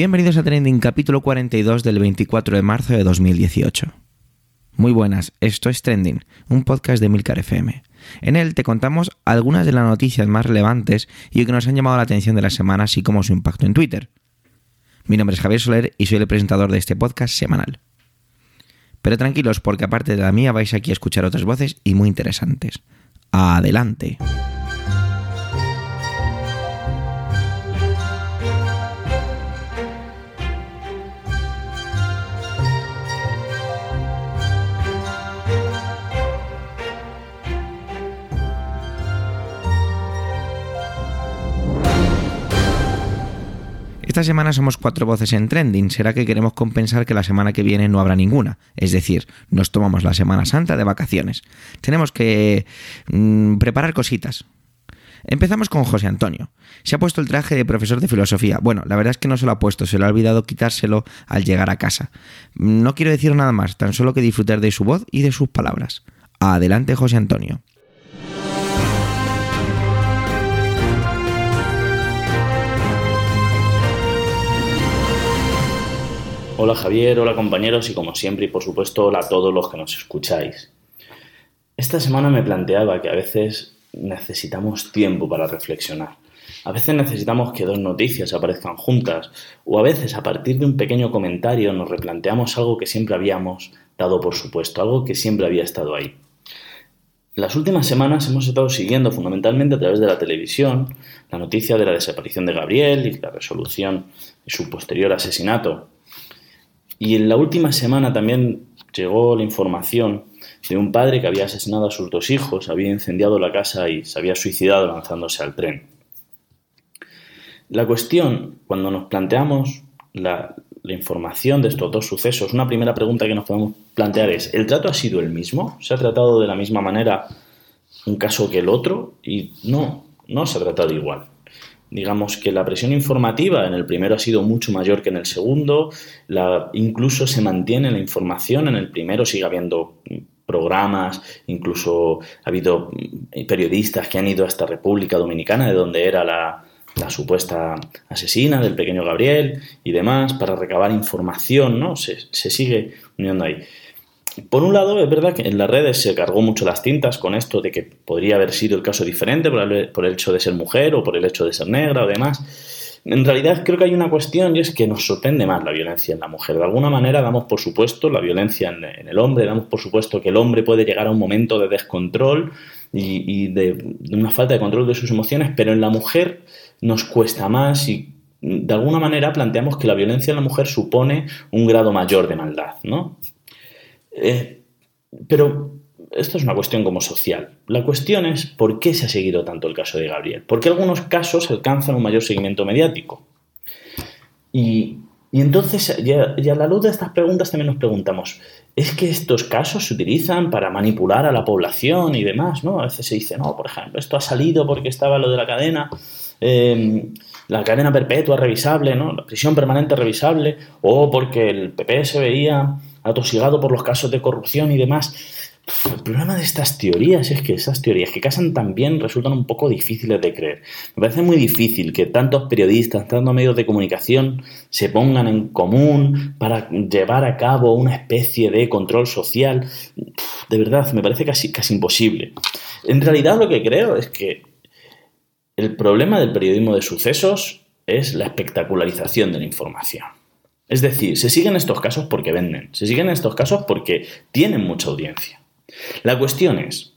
Bienvenidos a Trending capítulo 42 del 24 de marzo de 2018. Muy buenas, esto es Trending, un podcast de Milcar FM. En él te contamos algunas de las noticias más relevantes y que nos han llamado la atención de la semana, así como su impacto en Twitter. Mi nombre es Javier Soler y soy el presentador de este podcast semanal. Pero tranquilos, porque aparte de la mía vais aquí a escuchar otras voces y muy interesantes. Adelante. Esta semana somos cuatro voces en trending. ¿Será que queremos compensar que la semana que viene no habrá ninguna? Es decir, nos tomamos la Semana Santa de vacaciones. Tenemos que mm, preparar cositas. Empezamos con José Antonio. Se ha puesto el traje de profesor de filosofía. Bueno, la verdad es que no se lo ha puesto, se lo ha olvidado quitárselo al llegar a casa. No quiero decir nada más, tan solo que disfrutar de su voz y de sus palabras. Adelante, José Antonio. Hola Javier, hola compañeros y como siempre y por supuesto hola a todos los que nos escucháis. Esta semana me planteaba que a veces necesitamos tiempo para reflexionar. A veces necesitamos que dos noticias aparezcan juntas o a veces a partir de un pequeño comentario nos replanteamos algo que siempre habíamos dado por supuesto, algo que siempre había estado ahí. Las últimas semanas hemos estado siguiendo fundamentalmente a través de la televisión la noticia de la desaparición de Gabriel y la resolución de su posterior asesinato. Y en la última semana también llegó la información de un padre que había asesinado a sus dos hijos, había incendiado la casa y se había suicidado lanzándose al tren. La cuestión, cuando nos planteamos la, información de estos dos sucesos, una primera pregunta que nos podemos plantear es, ¿el trato ha sido el mismo? ¿Se ha tratado de la misma manera un caso que el otro? Y no, no se ha tratado igual digamos que la presión informativa en el primero ha sido mucho mayor que en el segundo, la, incluso se mantiene la información, en el primero sigue habiendo programas, incluso ha habido periodistas que han ido a esta República Dominicana, de donde era la, la supuesta asesina del pequeño Gabriel y demás, para recabar información, ¿no? Se, se sigue uniendo ahí. Por un lado, es verdad que en las redes se cargó mucho las tintas con esto de que podría haber sido el caso diferente por el, hecho de ser mujer o por el hecho de ser negra o demás. En realidad creo que hay una cuestión y es que nos sorprende más la violencia en la mujer. De alguna manera damos por supuesto la violencia en, el hombre, damos por supuesto que el hombre puede llegar a un momento de descontrol y, de, una falta de control de sus emociones, pero en la mujer nos cuesta más y de alguna manera planteamos que la violencia en la mujer supone un grado mayor de maldad, ¿no? Eh, pero esto es una cuestión como social. La cuestión es por qué se ha seguido tanto el caso de Gabriel. ¿Por qué algunos casos alcanzan un mayor seguimiento mediático? Y, entonces, ya, a la luz de estas preguntas también nos preguntamos, ¿es que estos casos se utilizan para manipular a la población y demás? ¿no? A veces se dice, no, por ejemplo, esto ha salido porque estaba lo de la cadena, em, la cadena perpetua revisable, ¿no? la prisión permanente revisable, o porque el PP se veía atosigado por los casos de corrupción y demás. El problema de estas teorías es que esas teorías que casan también resultan un poco difíciles de creer. Me parece muy difícil que tantos periodistas, tantos medios de comunicación se pongan en común para llevar a cabo una especie de control social. De verdad, me parece casi, casi imposible. En realidad lo que creo es que el problema del periodismo de sucesos es la espectacularización de la información. Es decir, se siguen estos casos porque venden, se siguen estos casos porque tienen mucha audiencia. La cuestión es,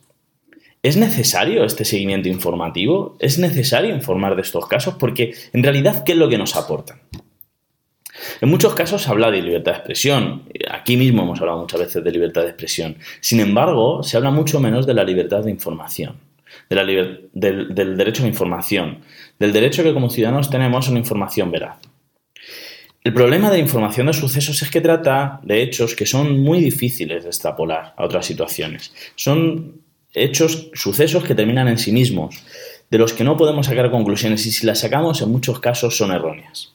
¿es necesario este seguimiento informativo? ¿Es necesario informar de estos casos? Porque en realidad, ¿qué es lo que nos aportan? En muchos casos se habla de libertad de expresión. Aquí mismo hemos hablado muchas veces de libertad de expresión. Sin embargo, se habla mucho menos de la libertad de información, del, del derecho a la información, del derecho que como ciudadanos tenemos a una información veraz. El problema de información de sucesos es que trata de hechos que son muy difíciles de extrapolar a otras situaciones. Son hechos, sucesos que terminan en sí mismos, de los que no podemos sacar conclusiones y si las sacamos en muchos casos son erróneas.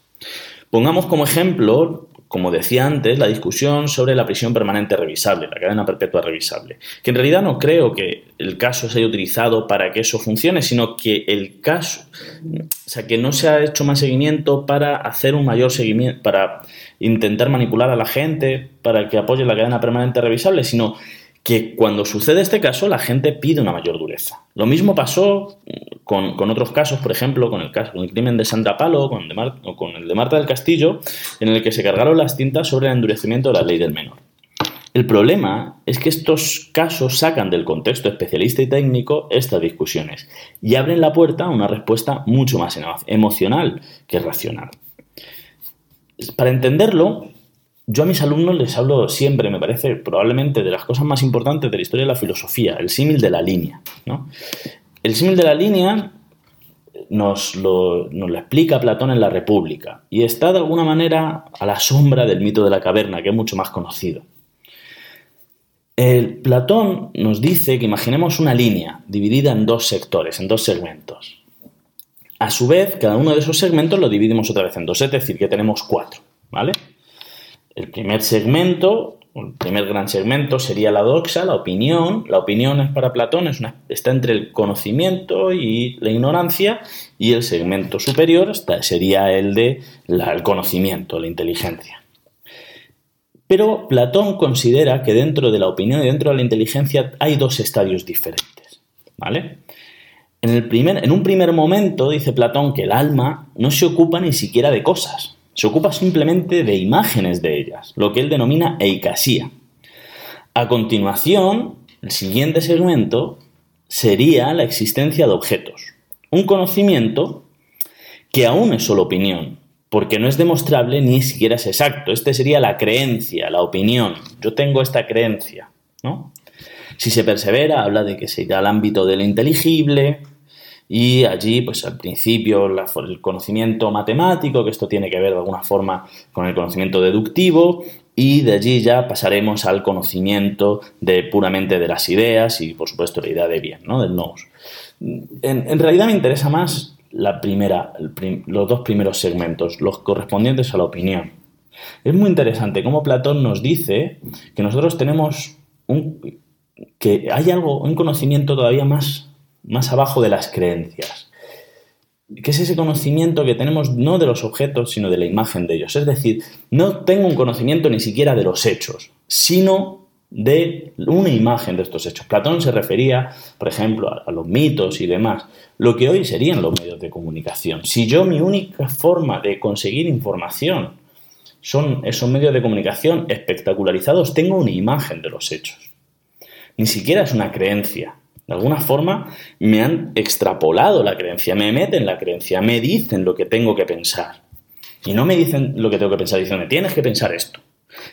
Pongamos como ejemplo, como decía antes, la discusión sobre la prisión permanente revisable, la cadena perpetua revisable, que en realidad no creo que el caso se haya utilizado para que eso funcione, sino que el caso, o sea, que no se ha hecho más seguimiento para hacer un mayor seguimiento, para intentar manipular a la gente, para que apoye la cadena permanente revisable, sino que cuando sucede este caso la gente pide una mayor dureza. Lo mismo pasó con, otros casos, por ejemplo, con el, caso, con crimen de Santa Palo o con el de Marta del Castillo, en el que se cargaron las tintas sobre el endurecimiento de la ley del menor. El problema es que estos casos sacan del contexto especialista y técnico estas discusiones y abren la puerta a una respuesta mucho más emocional que racional. Para entenderlo, yo a mis alumnos les hablo siempre, me parece probablemente de las cosas más importantes de la historia de la filosofía, el símil de la línea. El símil de la línea nos lo, nos lo, explica Platón en la República y está de alguna manera a la sombra del mito de la caverna, que es mucho más conocido. El Platón nos dice que imaginemos una línea dividida en dos sectores, en dos segmentos. A su vez, cada uno de esos segmentos lo dividimos otra vez en dos, es decir, que tenemos cuatro, ¿vale? El primer segmento, el primer gran segmento sería la doxa, la opinión. La opinión es para Platón, es está entre el conocimiento y la ignorancia, y el segmento superior sería el de el conocimiento, la inteligencia. Pero Platón considera que dentro de la opinión y dentro de la inteligencia hay dos estadios diferentes. ¿Vale? En, el primer, en un primer momento dice Platón que el alma no se ocupa ni siquiera de cosas, se ocupa simplemente de imágenes de ellas, lo que él denomina eicasía. A continuación, el siguiente segmento sería la existencia de objetos, un conocimiento que aún es solo opinión, porque no es demostrable ni siquiera es exacto. Este sería la creencia, la opinión. Yo tengo esta creencia, ¿no? Si se persevera, habla de que se irá al ámbito de lo inteligible, y allí, pues al principio, el conocimiento matemático, que esto tiene que ver de alguna forma con el conocimiento deductivo, y de allí ya pasaremos al conocimiento de puramente de las ideas y, por supuesto, la idea de bien, ¿no? Del nous. En, realidad me interesa más la primera, los dos primeros segmentos, los correspondientes a la opinión. Es muy interesante cómo Platón nos dice que nosotros tenemos un, que hay algo, un conocimiento todavía más más abajo de las creencias, que es ese conocimiento que tenemos no de los objetos, sino de la imagen de ellos. Es decir, no tengo un conocimiento ni siquiera de los hechos, sino de una imagen de estos hechos. Platón se refería, por ejemplo, a, los mitos y demás, lo que hoy serían los medios de comunicación. Si yo mi única forma de conseguir información son esos medios de comunicación espectacularizados, tengo una imagen de los hechos. Ni siquiera es una creencia, de alguna forma me han extrapolado la creencia, me meten la creencia, me dicen lo que tengo que pensar. Y no me dicen lo que tengo que pensar, dicen, tienes que pensar esto,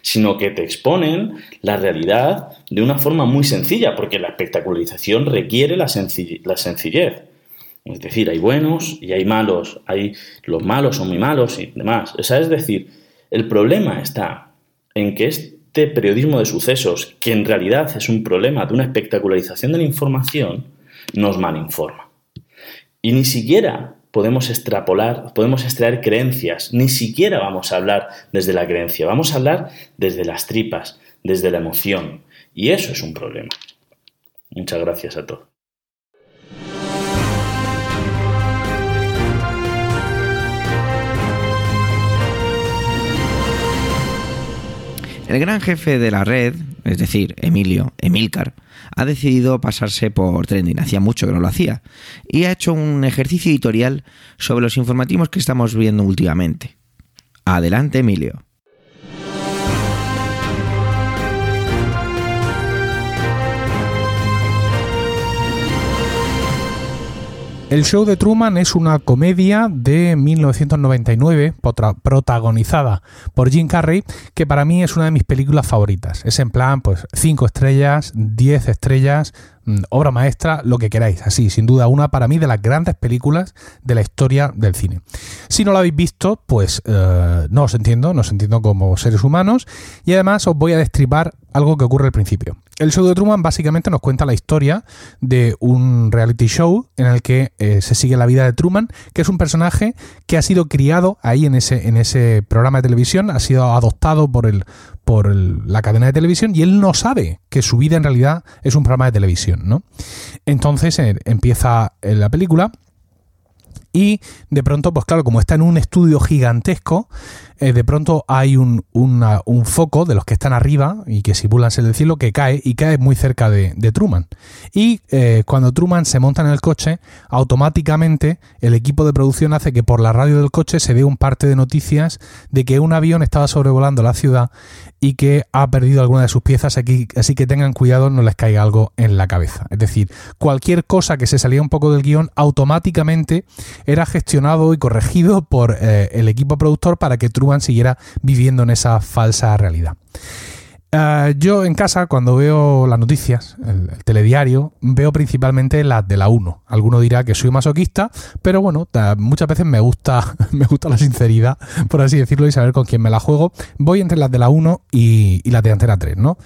sino que te exponen la realidad de una forma muy sencilla, porque la espectacularización requiere la, la sencillez. Es decir, hay buenos y hay malos, hay los malos son muy malos y demás. O sea, es decir, el problema está en que es este periodismo de sucesos, que en realidad es un problema de una espectacularización de la información, nos malinforma. Y ni siquiera podemos extrapolar, podemos extraer creencias, ni siquiera vamos a hablar desde la creencia, vamos a hablar desde las tripas, desde la emoción. Y eso es un problema. Muchas gracias a todos. El gran jefe de la red, es decir, Emilio, Emilcar, ha decidido pasarse por trending, hacía mucho que no lo hacía, y ha hecho un ejercicio editorial sobre los informativos que estamos viendo últimamente. Adelante, Emilio. El show de Truman es una comedia de 1999 protagonizada por Jim Carrey que para mí es una de mis películas favoritas. Es en plan, pues 5 estrellas, 10 estrellas, mm, obra maestra, lo que queráis. Así, sin duda, una para mí de las grandes películas de la historia del cine. Si no la habéis visto, pues eh, no os entiendo, no os entiendo como seres humanos y además os voy a destripar algo que ocurre al principio. El show de Truman básicamente nos cuenta la historia de un reality show en el que eh, se sigue la vida de Truman, que es un personaje que ha sido criado ahí en ese, en ese programa de televisión, ha sido adoptado por, el, por la cadena de televisión y él no sabe que su vida en realidad es un programa de televisión, ¿no? Entonces eh, empieza la película y de pronto, pues claro, como está en un estudio gigantesco, eh, de pronto hay un, un, foco de los que están arriba y que simulan ser del cielo que cae y cae muy cerca de, Truman. Y eh, cuando Truman se monta en el coche, automáticamente el equipo de producción hace que por la radio del coche se dé un parte de noticias de que un avión estaba sobrevolando la ciudad y que ha perdido alguna de sus piezas, aquí, así que tengan cuidado, no les caiga algo en la cabeza. Es decir, cualquier cosa que se salía un poco del guion automáticamente era gestionado y corregido por eh, el equipo productor para que Truman siguiera viviendo en esa falsa realidad. Eh, yo en casa, cuando veo las noticias, el, telediario, veo principalmente las de la 1. Alguno dirá que soy masoquista, pero bueno, muchas veces me gusta, me gusta la sinceridad, por así decirlo, y saber con quién me la juego. Voy entre las de la 1 y, las de Antena 3, ¿no?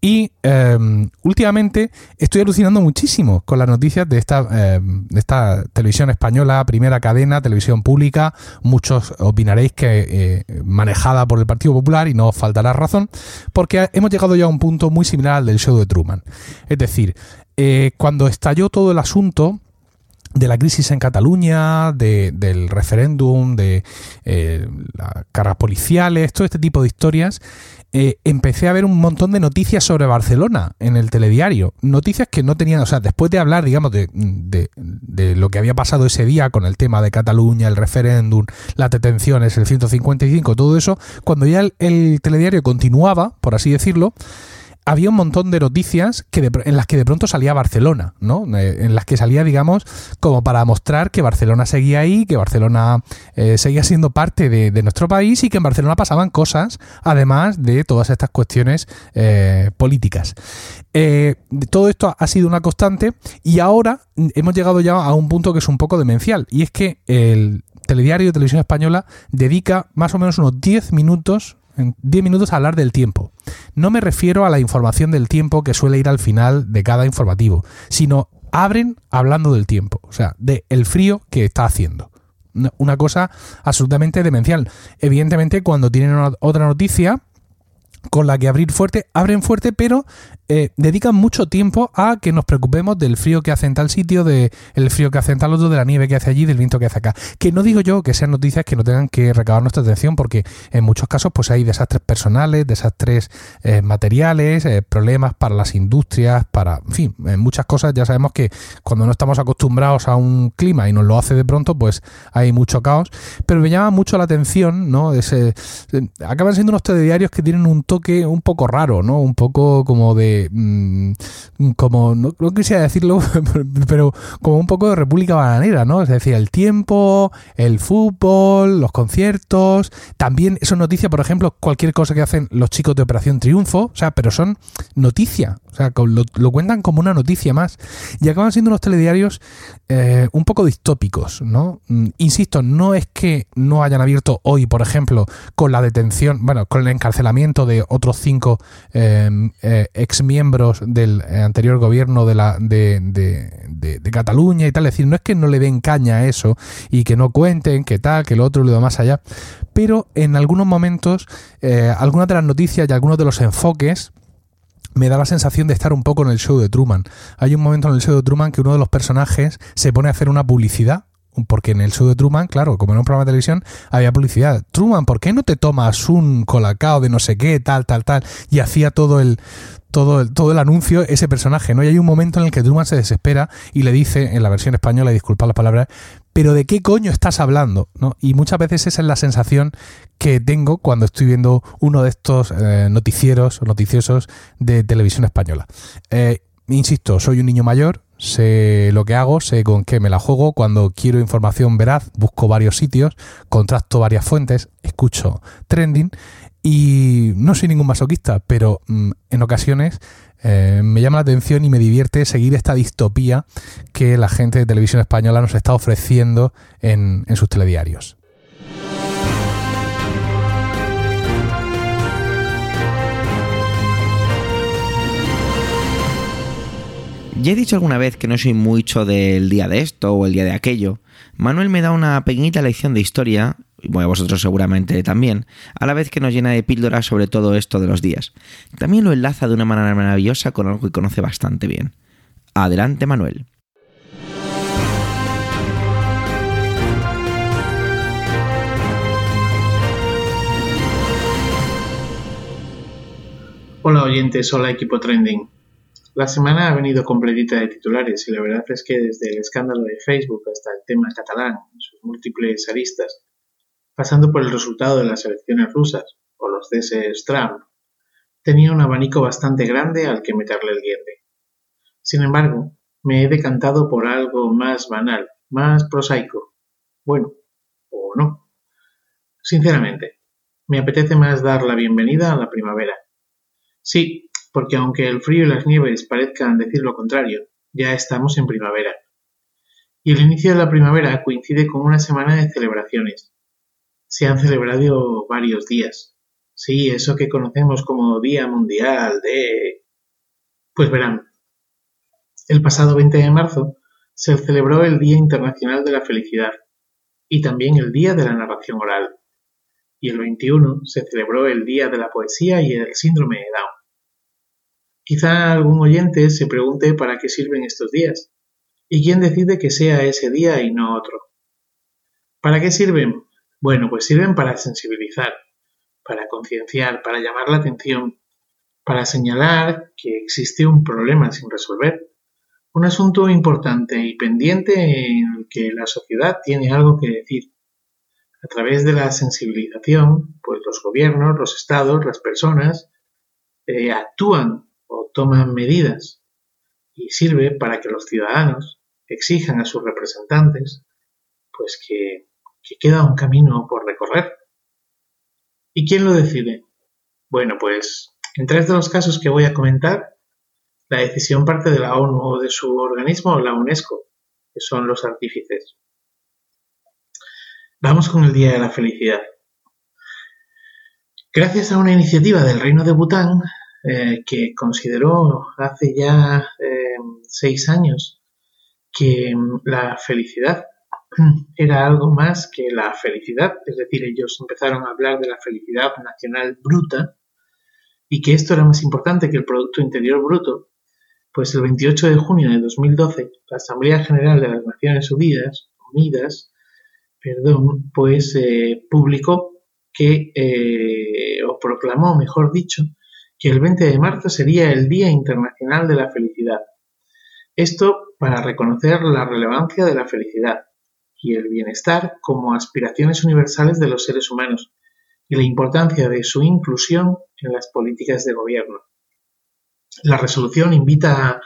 Y em, últimamente estoy alucinando muchísimo con las noticias de esta, em, de esta televisión española, primera cadena, televisión pública. Muchos opinaréis que eh, manejada por el Partido Popular y no os faltará razón, porque hemos llegado ya a un punto muy similar al del show de Truman. Es decir, eh, cuando estalló todo el asunto, de la crisis en Cataluña, del referéndum, de eh, las cargas policiales, todo este tipo de historias, eh, empecé a ver un montón de noticias sobre Barcelona en el telediario. Noticias que no tenían, o sea, después de hablar, digamos, de, de, lo que había pasado ese día con el tema de Cataluña, el referéndum, las detenciones, el 155, todo eso, cuando ya el telediario continuaba, por así decirlo, había un montón de noticias que en las que de pronto salía Barcelona, ¿no? Eh, en las que salía, digamos, como para mostrar que Barcelona seguía ahí, que Barcelona eh, seguía siendo parte de, nuestro país y que en Barcelona pasaban cosas, además de todas estas cuestiones eh, políticas. todo esto ha sido una constante y ahora hemos llegado ya a un punto que es un poco demencial y es que el telediario de televisión española dedica más o menos unos 10 minutos en 10 minutos a hablar del tiempo. No me refiero a la información del tiempo que suele ir al final de cada informativo, sino abren hablando del tiempo, o sea, de el frío que está haciendo. Una cosa absolutamente demencial. Evidentemente, cuando tienen otra noticia, con la que abrir fuerte, abren fuerte, pero eh, dedican mucho tiempo a que nos preocupemos del frío que hace en tal sitio, del frío que hace en tal otro, de la nieve que hace allí, del viento que hace acá. Que no digo yo que sean noticias que no tengan que recabar nuestra atención, porque en muchos casos pues hay desastres personales, desastres eh, materiales, eh, problemas para las industrias, para, en fin, en muchas cosas ya sabemos que cuando no estamos acostumbrados a un clima y nos lo hace de pronto, pues hay mucho caos. Pero me llama mucho la atención, ¿no? Ese, acaban siendo unos telediarios que tienen un toque un poco raro, ¿no? Un poco como de... Mm, como, no, quisiera decirlo, pero como un poco de República Bananera, ¿no? Es decir, el tiempo, el fútbol, los conciertos, también son noticias, por ejemplo, cualquier cosa que hacen los chicos de Operación Triunfo, o sea, pero son noticia, o sea, lo, cuentan como una noticia más. Y acaban siendo unos telediarios eh, un poco distópicos, ¿no? Mm, insisto, no es que no hayan abierto hoy, por ejemplo, con la detención, bueno, con el encarcelamiento de otros cinco em, eh, ex miembros del eh, anterior gobierno de, la, de, de, Cataluña y tal. Es decir, no es que no le den caña a eso y que no cuenten, que tal, que lo otro y lo más allá. Pero en algunos momentos, eh, algunas de las noticias y algunos de los enfoques me da la sensación de estar un poco en el show de Truman. Hay un momento en el show de Truman que uno de los personajes se pone a hacer una publicidad porque en el show de Truman, claro, como en un programa de televisión, había publicidad. Truman, ¿por qué no te tomas un colacao de no sé qué, tal, tal, tal? Y hacía todo el, todo el, todo el anuncio ese personaje, ¿no? Y hay un momento en el que Truman se desespera y le dice, en la versión española, y disculpa las palabras, pero ¿de qué coño estás hablando? ¿no? Y muchas veces esa es la sensación que tengo cuando estoy viendo uno de estos eh, noticieros o noticiosos de televisión española. Eh, insisto, soy un niño mayor, sé lo que hago, sé con qué me la juego. Cuando quiero información veraz, busco varios sitios, contrasto varias fuentes, escucho trending y no soy ningún masoquista, pero mm, en ocasiones eh, me llama la atención y me divierte seguir esta distopía que la gente de televisión española nos está ofreciendo en sus telediarios. Ya he dicho alguna vez que no soy mucho del día de esto o el día de aquello. Manuel me da una pequeñita lección de historia, y bueno, vosotros seguramente también, a la vez que nos llena de píldoras sobre todo esto de los días. También lo enlaza de una manera maravillosa con algo que conoce bastante bien. Adelante, Manuel. Hola oyentes, hola equipo trending. La semana ha venido completita de titulares y la verdad es que desde el escándalo de Facebook hasta el tema catalán, sus múltiples aristas, pasando por el resultado de las elecciones rusas o los ceses Trump, tenía un abanico bastante grande al que meterle el diente. Sin embargo, me he decantado por algo más banal, más prosaico. Bueno, o no. Sinceramente, me apetece más dar la bienvenida a la primavera Sí, porque aunque el frío y las nieves parezcan decir lo contrario, ya estamos en primavera. Y el inicio de la primavera coincide con una semana de celebraciones. Se han celebrado varios días. Sí, eso que conocemos como Día Mundial de... Pues verán, el pasado 20 de marzo se celebró el Día Internacional de la Felicidad y también el Día de la Narración Oral y el 21 se celebró el Día de la Poesía y el Síndrome de Down. Quizá algún oyente se pregunte para qué sirven estos días y quién decide que sea ese día y no otro. ¿Para qué sirven? Bueno, pues sirven para sensibilizar, para concienciar, para llamar la atención, para señalar que existe un problema sin resolver, un asunto importante y pendiente en el que la sociedad tiene algo que decir a través de la sensibilización, pues los gobiernos, los estados, las personas eh, actúan o toman medidas y sirve para que los ciudadanos exijan a sus representantes pues que, que queda un camino por recorrer. ¿Y quién lo decide? Bueno, pues en tres de los casos que voy a comentar, la decisión parte de la ONU o de su organismo, la UNESCO, que son los artífices. Vamos con el Día de la Felicidad. Gracias a una iniciativa del Reino de Bután, eh, que consideró hace ya eh, seis años que mm, la felicidad era algo más que la felicidad, es decir, ellos empezaron a hablar de la felicidad nacional bruta y que esto era más importante que el Producto Interior Bruto, pues el 28 de junio de 2012 la Asamblea General de las Naciones Unidas, Unidas perdón, pues eh, publicó que, o proclamó, mejor dicho, que el 20 de marzo sería el Día Internacional de la Felicidad. Esto para reconocer la relevancia de la felicidad y el bienestar como aspiraciones universales de los seres humanos y la importancia de su inclusión en las políticas de gobierno. La resolución invita a,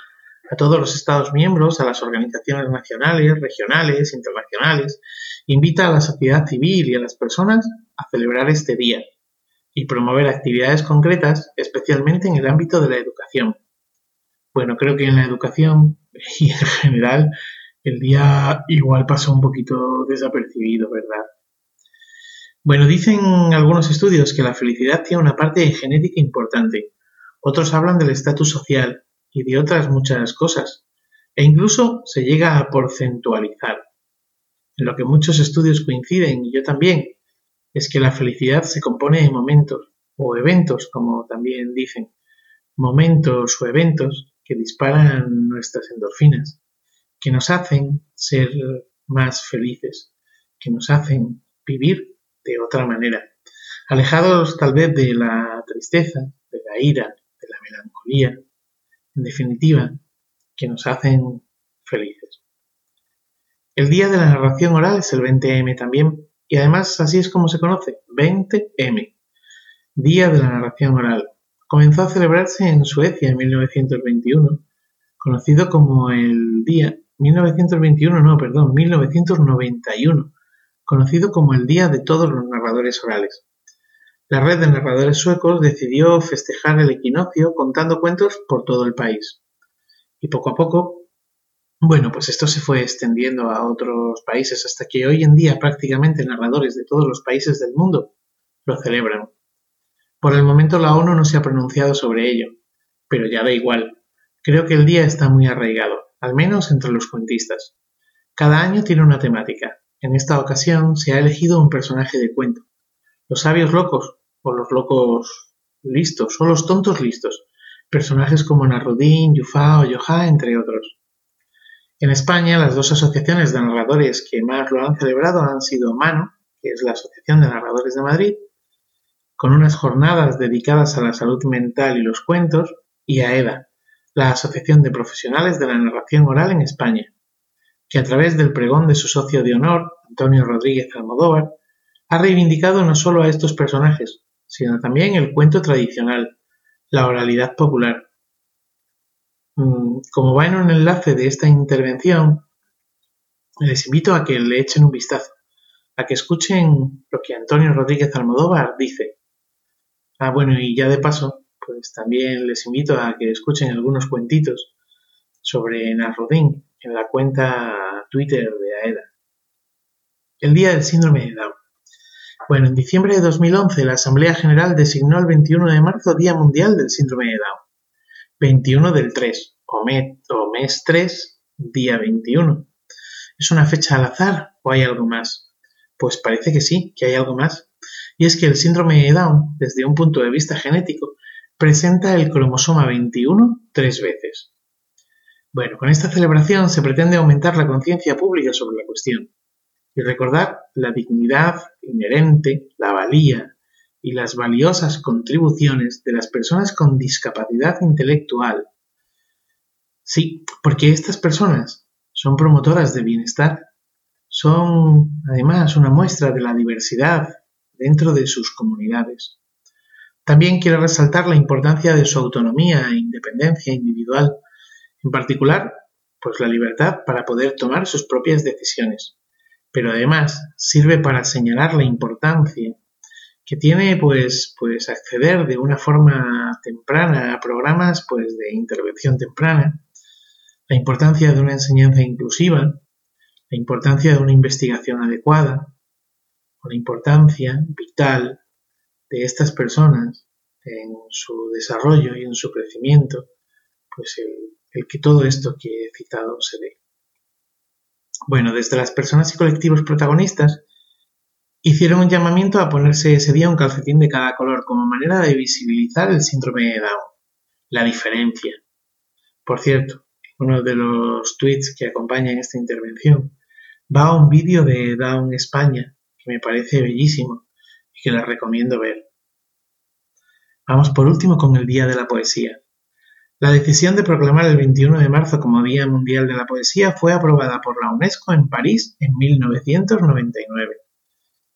a todos los Estados miembros, a las organizaciones nacionales, regionales, internacionales, invita a la sociedad civil y a las personas a celebrar este día y promover actividades concretas, especialmente en el ámbito de la educación. Bueno, creo que en la educación y en general el día igual pasó un poquito desapercibido, ¿verdad? Bueno, dicen algunos estudios que la felicidad tiene una parte genética importante. Otros hablan del estatus social y de otras muchas cosas. E incluso se llega a porcentualizar en lo que muchos estudios coinciden, y yo también, es que la felicidad se compone de momentos, o eventos, como también dicen, momentos o eventos que disparan nuestras endorfinas, que nos hacen ser más felices, que nos hacen vivir de otra manera, alejados tal vez de la tristeza, de la ira, de la melancolía, en definitiva, que nos hacen felices. El día de la narración oral es el 20M también, y además así es como se conoce, 20M, Día de la Narración Oral. Comenzó a celebrarse en Suecia en 1921, conocido como el Día 1921, no, perdón, 1991, conocido como el Día de todos los narradores orales. La red de narradores suecos decidió festejar el equinoccio contando cuentos por todo el país. Y poco a poco bueno, pues esto se fue extendiendo a otros países hasta que hoy en día prácticamente narradores de todos los países del mundo lo celebran. Por el momento la ONU no se ha pronunciado sobre ello, pero ya da igual. Creo que el día está muy arraigado, al menos entre los cuentistas. Cada año tiene una temática. En esta ocasión se ha elegido un personaje de cuento. Los sabios locos, o los locos listos, o los tontos listos. Personajes como Narudín, Yufá o Yohá, entre otros. En España, las dos asociaciones de narradores que más lo han celebrado han sido Mano, que es la Asociación de Narradores de Madrid, con unas jornadas dedicadas a la salud mental y los cuentos, y AEDA, la Asociación de Profesionales de la Narración Oral en España, que a través del pregón de su socio de honor, Antonio Rodríguez Almodóvar, ha reivindicado no solo a estos personajes, sino también el cuento tradicional, la oralidad popular. Mm, como va en un enlace de esta intervención, les invito a que le echen un vistazo, a que escuchen lo que Antonio Rodríguez Almodóvar dice. Ah, bueno, y ya de paso, pues también les invito a que escuchen algunos cuentitos sobre Narrodín en la cuenta Twitter de AEDA. El Día del Síndrome de Down. Bueno, en diciembre de 2011 la Asamblea General designó el 21 de marzo Día Mundial del Síndrome de Down. 21 del 3, o, o mes 3, día 21. ¿Es una fecha al azar o hay algo más? Pues parece que sí, que hay algo más. Y es que el síndrome de Down, desde un punto de vista genético, presenta el cromosoma 21 tres veces. Bueno, con esta celebración se pretende aumentar la conciencia pública sobre la cuestión y recordar la dignidad inherente, la valía y las valiosas contribuciones de las personas con discapacidad intelectual. Sí, porque estas personas son promotoras de bienestar, son además una muestra de la diversidad dentro de sus comunidades. También quiere resaltar la importancia de su autonomía e independencia individual, en particular, pues la libertad para poder tomar sus propias decisiones. Pero además sirve para señalar la importancia que tiene pues, pues acceder de una forma temprana a programas pues, de intervención temprana, la importancia de una enseñanza inclusiva, la importancia de una investigación adecuada, o la importancia vital de estas personas en su desarrollo y en su crecimiento, pues el, que todo esto que he citado se dé. Bueno, desde las personas y colectivos protagonistas hicieron un llamamiento a ponerse ese día un calcetín de cada color como manera de visibilizar el síndrome de Down, la diferencia. Por cierto, uno de los tweets que acompañan esta intervención va a un vídeo de Down España que me parece bellísimo y que les recomiendo ver. Vamos por último con el Día de la Poesía. La decisión de proclamar el 21 de marzo como Día Mundial de la Poesía fue aprobada por la UNESCO en París en 1999.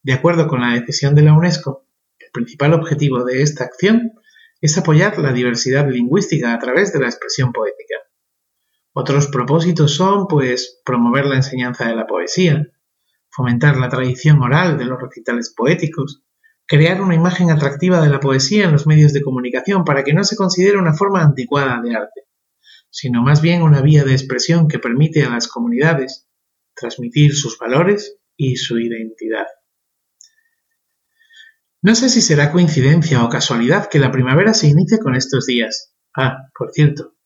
De acuerdo con la decisión de la UNESCO, el principal objetivo de esta acción es apoyar la diversidad lingüística a través de la expresión poética. Otros propósitos son, pues, promover la enseñanza de la poesía, fomentar la tradición oral de los recitales poéticos, crear una imagen atractiva de la poesía en los medios de comunicación para que no se considere una forma anticuada de arte, sino más bien una vía de expresión que permite a las comunidades transmitir sus valores y su identidad. No sé si será coincidencia o casualidad que la primavera se inicie con estos días. Ah, por cierto,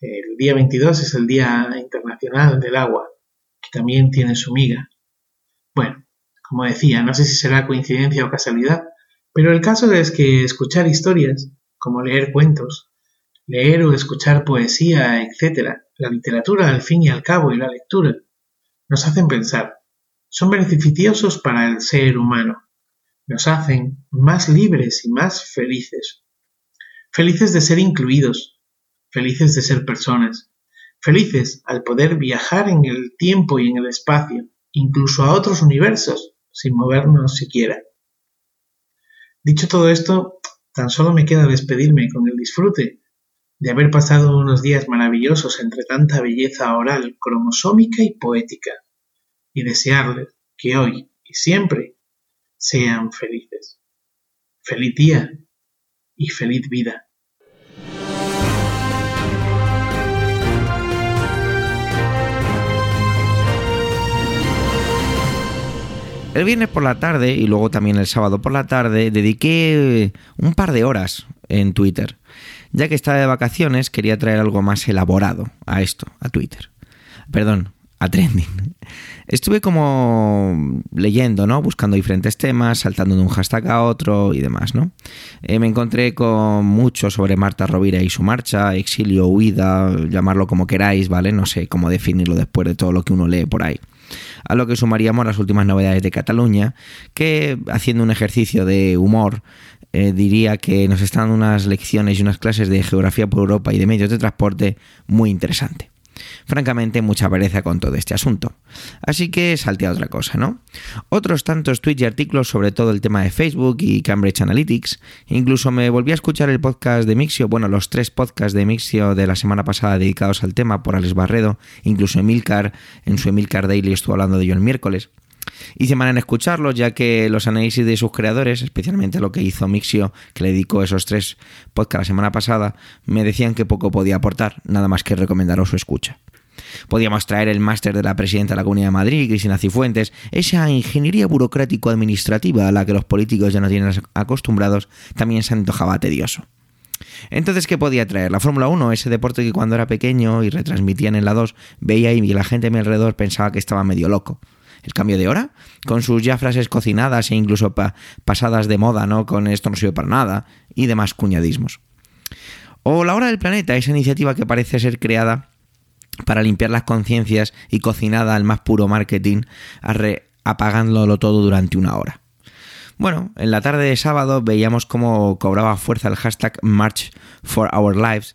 el día 22 es el Día Internacional del Agua, que también tiene su miga. Bueno, como decía, no sé si será coincidencia o casualidad, pero el caso es que escuchar historias, como leer cuentos, leer o escuchar poesía, etc., la literatura al fin y al cabo y la lectura, nos hacen pensar, son beneficiosos para el ser humano, nos hacen más libres y más felices, felices de ser incluidos, felices de ser personas, felices al poder viajar en el tiempo y en el espacio, incluso a otros universos, sin movernos siquiera. Dicho todo esto, tan solo me queda despedirme con el disfrute de haber pasado unos días maravillosos entre tanta belleza oral, cromosómica y poética, y desearles que hoy y siempre sean felices. Feliz día y feliz vida. El viernes por la tarde y luego también el sábado por la tarde dediqué un par de horas en Twitter. Ya que estaba de vacaciones, quería traer algo más elaborado a esto, a Twitter. Perdón, a trending. Estuve como leyendo, ¿no? Buscando diferentes temas, saltando de un hashtag a otro y demás, ¿no? Eh, me encontré con mucho sobre Marta Rovira y su marcha, exilio, huida, llamarlo como queráis, ¿vale? No sé cómo definirlo después de todo lo que uno lee por ahí. A lo que sumaríamos las últimas novedades de Cataluña, que haciendo un ejercicio de humor, eh, diría que nos están dando unas lecciones y unas clases de geografía por Europa y de medios de transporte muy interesante francamente mucha pereza con todo este asunto. Así que salte a otra cosa, ¿no? Otros tantos tweets y artículos sobre todo el tema de Facebook y Cambridge Analytics. Incluso me volví a escuchar el podcast de Mixio, bueno, los tres podcasts de Mixio de la semana pasada dedicados al tema por Alex Barredo, incluso Emilcar, en su Emilcar Daily estuvo hablando de ello el miércoles. Hice mal en escucharlos, ya que los análisis de sus creadores, especialmente lo que hizo Mixio, que le dedicó esos tres podcasts la semana pasada, me decían que poco podía aportar, nada más que recomendaros su escucha. Podíamos traer el máster de la presidenta de la Comunidad de Madrid, Cristina Cifuentes, esa ingeniería burocrático-administrativa a la que los políticos ya no tienen acostumbrados, también se antojaba tedioso. Entonces, ¿qué podía traer? La Fórmula 1, ese deporte que cuando era pequeño y retransmitían en la 2, veía y la gente a mi alrededor pensaba que estaba medio loco. El cambio de hora, con sus ya frases cocinadas e incluso pasadas de moda, ¿no? Con esto no sirve para nada, y demás cuñadismos. O la hora del planeta, esa iniciativa que parece ser creada para limpiar las conciencias y cocinada al más puro marketing, apagándolo todo durante una hora. Bueno, en la tarde de sábado veíamos cómo cobraba fuerza el hashtag March for Our Lives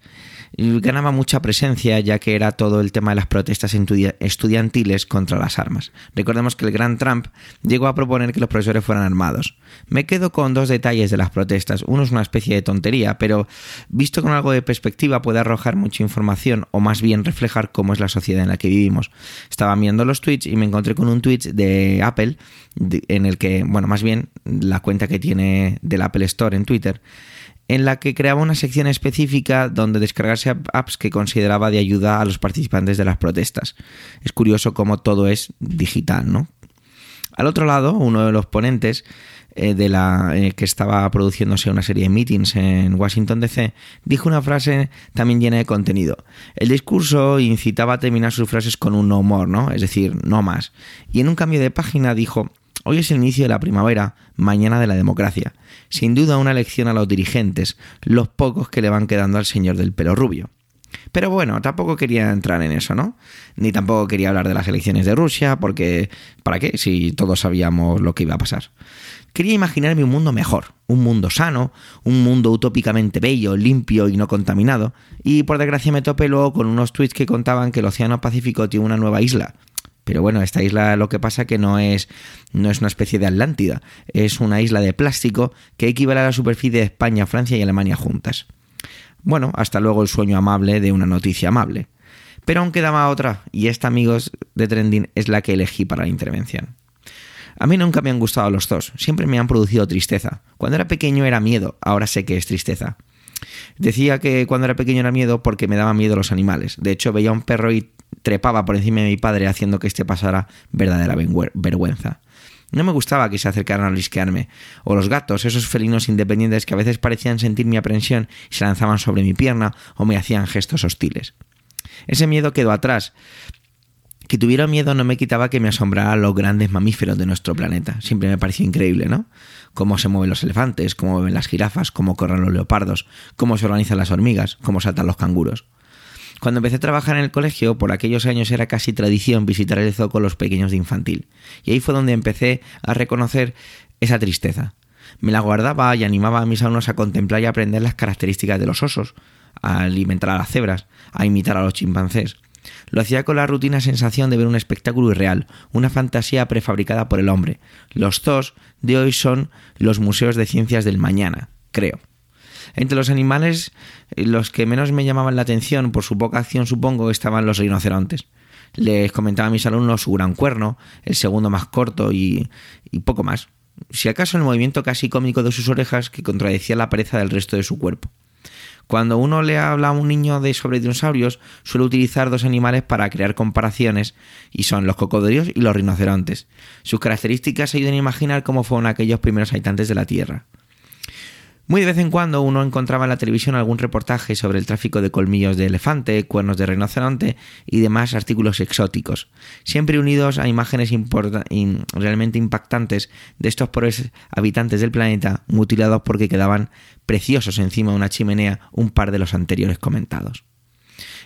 ganaba mucha presencia ya que era todo el tema de las protestas estudiantiles contra las armas. Recordemos que el gran Trump llegó a proponer que los profesores fueran armados. Me quedo con dos detalles de las protestas. Uno es una especie de tontería, pero visto con algo de perspectiva puede arrojar mucha información o más bien reflejar cómo es la sociedad en la que vivimos. Estaba viendo los tweets y me encontré con un tweet de Apple en el que, bueno, más bien la cuenta que tiene del Apple Store en Twitter en la que creaba una sección específica donde descargarse apps que consideraba de ayuda a los participantes de las protestas. Es curioso cómo todo es digital, ¿no? Al otro lado, uno de los ponentes eh, de la eh, que estaba produciéndose una serie de meetings en Washington DC dijo una frase también llena de contenido. El discurso incitaba a terminar sus frases con un no more, ¿no? Es decir, no más. Y en un cambio de página dijo Hoy es el inicio de la primavera, mañana de la democracia. Sin duda una lección a los dirigentes, los pocos que le van quedando al señor del pelo rubio. Pero bueno, tampoco quería entrar en eso, ¿no? Ni tampoco quería hablar de las elecciones de Rusia, porque ¿para qué? Si todos sabíamos lo que iba a pasar. Quería imaginarme un mundo mejor, un mundo sano, un mundo utópicamente bello, limpio y no contaminado, y por desgracia me topé luego con unos tweets que contaban que el Océano Pacífico tiene una nueva isla, pero bueno, esta isla lo que pasa que no es, no es una especie de Atlántida, es una isla de plástico que equivale a la superficie de España, Francia y Alemania juntas. Bueno, hasta luego el sueño amable de una noticia amable. Pero aún quedaba otra, y esta, amigos de Trending, es la que elegí para la intervención. A mí nunca me han gustado los dos, siempre me han producido tristeza. Cuando era pequeño era miedo, ahora sé que es tristeza. Decía que cuando era pequeño era miedo porque me daba miedo los animales. De hecho, veía un perro y trepaba por encima de mi padre haciendo que éste pasara verdadera vergüenza. No me gustaba que se acercaran a lisquearme, o los gatos, esos felinos independientes que a veces parecían sentir mi aprensión y se lanzaban sobre mi pierna o me hacían gestos hostiles. Ese miedo quedó atrás. Que tuviera miedo no me quitaba que me asombrara los grandes mamíferos de nuestro planeta. Siempre me pareció increíble, ¿no? Cómo se mueven los elefantes, cómo mueven las jirafas, cómo corren los leopardos, cómo se organizan las hormigas, cómo saltan los canguros. Cuando empecé a trabajar en el colegio, por aquellos años era casi tradición visitar el zoo con los pequeños de infantil. Y ahí fue donde empecé a reconocer esa tristeza. Me la guardaba y animaba a mis alumnos a contemplar y aprender las características de los osos, a alimentar a las cebras, a imitar a los chimpancés. Lo hacía con la rutina sensación de ver un espectáculo irreal, una fantasía prefabricada por el hombre. Los zoos de hoy son los museos de ciencias del mañana, creo. Entre los animales, eh, los que menos me llamaban la atención por su poca acción, supongo, estaban los rinocerontes. Les comentaba a mis alumnos su gran cuerno, el segundo más corto y, poco más. Si acaso el movimiento casi cómico de sus orejas que contradecía la pereza del resto de su cuerpo. Cuando uno le habla a un niño de sobre dinosaurios, suele utilizar dos animales para crear comparaciones, y son los cocodrilos y los rinocerontes. Sus características ayudan a imaginar cómo fueron aquellos primeros habitantes de la Tierra. Muy de vez en cuando uno encontraba en la televisión algún reportaje sobre el tráfico de colmillos de elefante, cuernos de rinoceronte y demás artículos exóticos, siempre unidos a imágenes realmente impactantes de estos pobres habitantes del planeta mutilados porque quedaban preciosos encima de una chimenea un par de los anteriores comentados.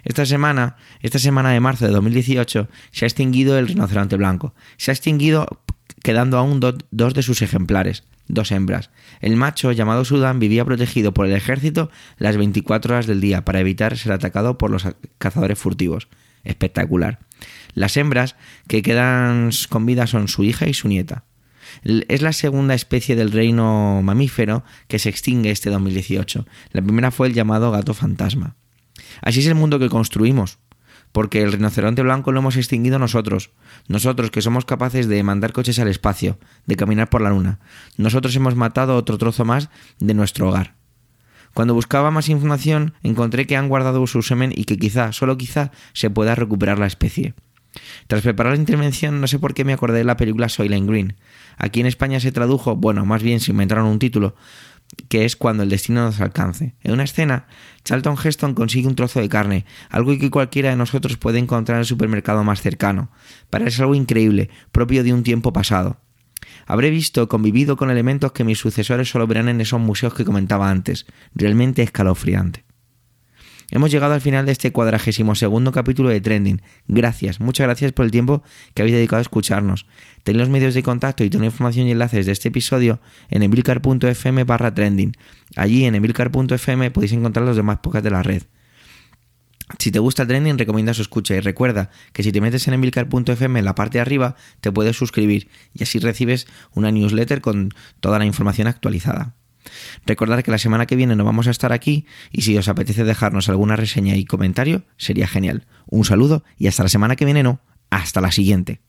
Esta semana, esta semana de marzo de 2018, se ha extinguido el rinoceronte blanco. Se ha extinguido quedando aún dos de sus ejemplares, dos hembras. El macho, llamado Sudán, vivía protegido por el ejército las 24 horas del día para evitar ser atacado por los cazadores furtivos. Espectacular. Las hembras que quedan con vida son su hija y su nieta. Es la segunda especie del reino mamífero que se extingue este 2018. La primera fue el llamado gato fantasma. Así es el mundo que construimos, porque el rinoceronte blanco lo hemos extinguido nosotros, nosotros que somos capaces de mandar coches al espacio, de caminar por la luna, nosotros hemos matado otro trozo más de nuestro hogar. Cuando buscaba más información encontré que han guardado su semen y que quizá, solo quizá, se pueda recuperar la especie. Tras preparar la intervención no sé por qué me acordé de la película Soylent Green. Aquí en España se tradujo, bueno, más bien se inventaron un título, que es cuando el destino nos alcance. En una escena, Charlton Heston consigue un trozo de carne, algo que cualquiera de nosotros puede encontrar en el supermercado más cercano. Parece algo increíble, propio de un tiempo pasado. Habré visto, convivido con elementos que mis sucesores solo verán en esos museos que comentaba antes. Realmente escalofriante. Hemos llegado al final de este cuadragésimo segundo capítulo de Trending. Gracias, muchas gracias por el tiempo que habéis dedicado a escucharnos. Tenéis los medios de contacto y toda la información y enlaces de este episodio en emilcar.fm barra trending. Allí en emilcar.fm podéis encontrar los demás podcasts de la red. Si te gusta Trending, recomienda su escucha y recuerda que si te metes en emilcar.fm en la parte de arriba, te puedes suscribir y así recibes una newsletter con toda la información actualizada. Recordad que la semana que viene no vamos a estar aquí y si os apetece dejarnos alguna reseña y comentario, sería genial. Un saludo y hasta la semana que viene no, hasta la siguiente.